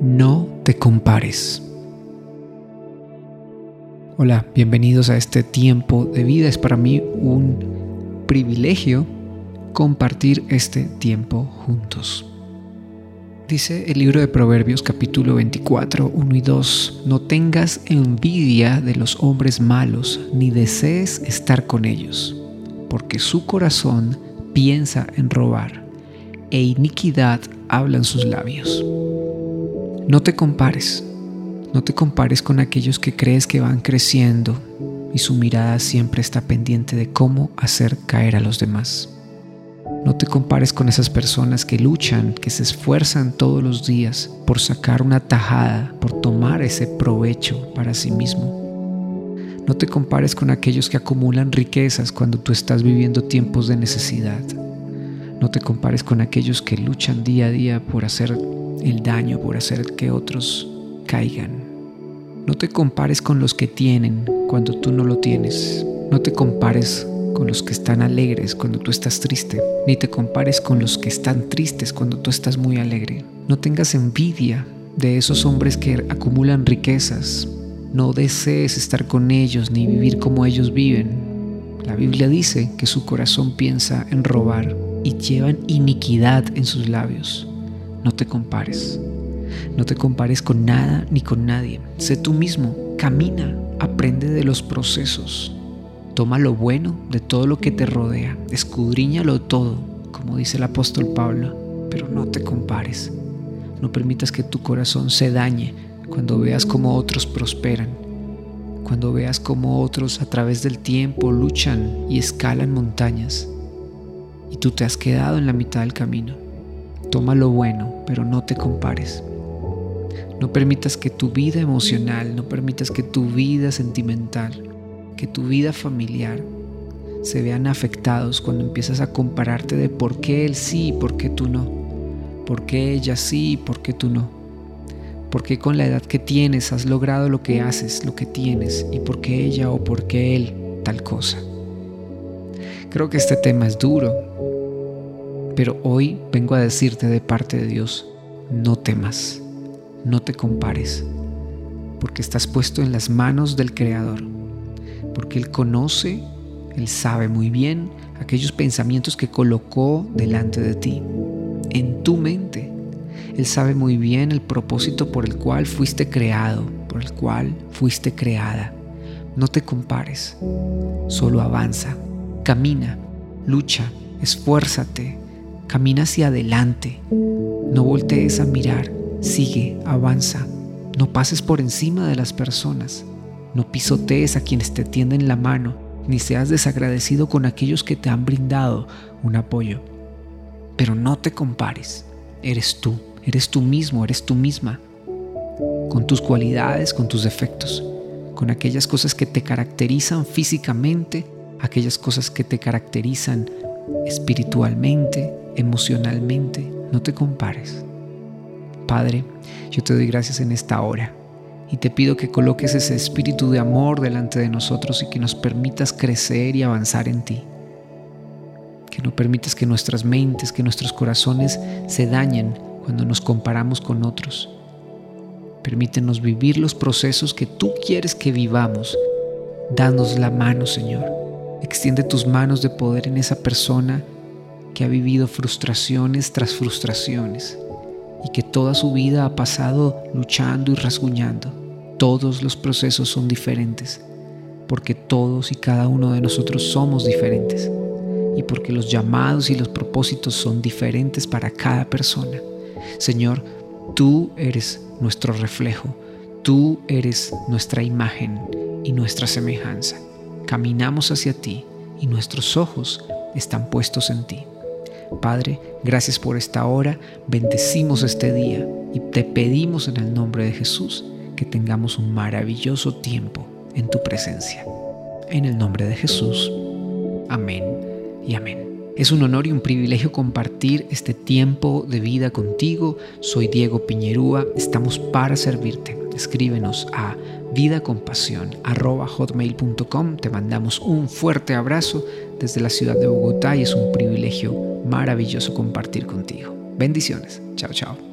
No te compares. Hola, bienvenidos a este tiempo de vida. Es para mí un privilegio compartir este tiempo juntos. Dice el libro de Proverbios capítulo 24, 1 y 2, no tengas envidia de los hombres malos, ni desees estar con ellos, porque su corazón piensa en robar, e iniquidad hablan sus labios. No te compares, no te compares con aquellos que crees que van creciendo y su mirada siempre está pendiente de cómo hacer caer a los demás. No te compares con esas personas que luchan, que se esfuerzan todos los días por sacar una tajada, por tomar ese provecho para sí mismo. No te compares con aquellos que acumulan riquezas cuando tú estás viviendo tiempos de necesidad. No te compares con aquellos que luchan día a día por hacer el daño por hacer que otros caigan. No te compares con los que tienen cuando tú no lo tienes. No te compares con los que están alegres cuando tú estás triste. Ni te compares con los que están tristes cuando tú estás muy alegre. No tengas envidia de esos hombres que acumulan riquezas. No desees estar con ellos ni vivir como ellos viven. La Biblia dice que su corazón piensa en robar y llevan iniquidad en sus labios. No te compares. No te compares con nada ni con nadie. Sé tú mismo. Camina. Aprende de los procesos. Toma lo bueno de todo lo que te rodea. Escudriñalo todo, como dice el apóstol Pablo. Pero no te compares. No permitas que tu corazón se dañe cuando veas cómo otros prosperan. Cuando veas cómo otros a través del tiempo luchan y escalan montañas. Y tú te has quedado en la mitad del camino. Toma lo bueno, pero no te compares. No permitas que tu vida emocional, no permitas que tu vida sentimental, que tu vida familiar se vean afectados cuando empiezas a compararte de por qué él sí y por qué tú no. Por qué ella sí y por qué tú no. Por qué con la edad que tienes has logrado lo que haces, lo que tienes y por qué ella o por qué él tal cosa. Creo que este tema es duro, pero hoy vengo a decirte de parte de Dios, no temas, no te compares, porque estás puesto en las manos del Creador, porque Él conoce, Él sabe muy bien aquellos pensamientos que colocó delante de ti, en tu mente. Él sabe muy bien el propósito por el cual fuiste creado, por el cual fuiste creada. No te compares, solo avanza, camina, lucha, esfuérzate, Camina hacia adelante. No voltees a mirar. Sigue, avanza. No pases por encima de las personas. No pisotees a quienes te tienden la mano, ni seas desagradecido con aquellos que te han brindado un apoyo. Pero no te compares. Eres tú, eres tú mismo, eres tú misma. Con tus cualidades, con tus defectos, con aquellas cosas que te caracterizan físicamente, aquellas cosas que te caracterizan espiritualmente, emocionalmente, no te compares. Padre, yo te doy gracias en esta hora y te pido que coloques ese espíritu de amor delante de nosotros y que nos permitas crecer y avanzar en ti. Que no permitas que nuestras mentes, que nuestros corazones se dañen cuando nos comparamos con otros. Permítenos vivir los procesos que tú quieres que vivamos. Danos la mano, Señor. Extiende tus manos de poder en esa persona que ha vivido frustraciones tras frustraciones y que toda su vida ha pasado luchando y rasguñando. Todos los procesos son diferentes, porque todos y cada uno de nosotros somos diferentes y porque los llamados y los propósitos son diferentes para cada persona. Señor, tú eres nuestro reflejo, tú eres nuestra imagen y nuestra semejanza. Caminamos hacia ti y nuestros ojos están puestos en ti. Padre, gracias por esta hora, bendecimos este día y te pedimos en el nombre de Jesús que tengamos un maravilloso tiempo en tu presencia. En el nombre de Jesús. Amén y amén. Es un honor y un privilegio compartir este tiempo de vida contigo. Soy Diego Piñerúa, estamos para servirte. Escríbenos a vidacompasión.com. Te mandamos un fuerte abrazo desde la ciudad de Bogotá y es un privilegio maravilloso compartir contigo. Bendiciones. Chao, chao.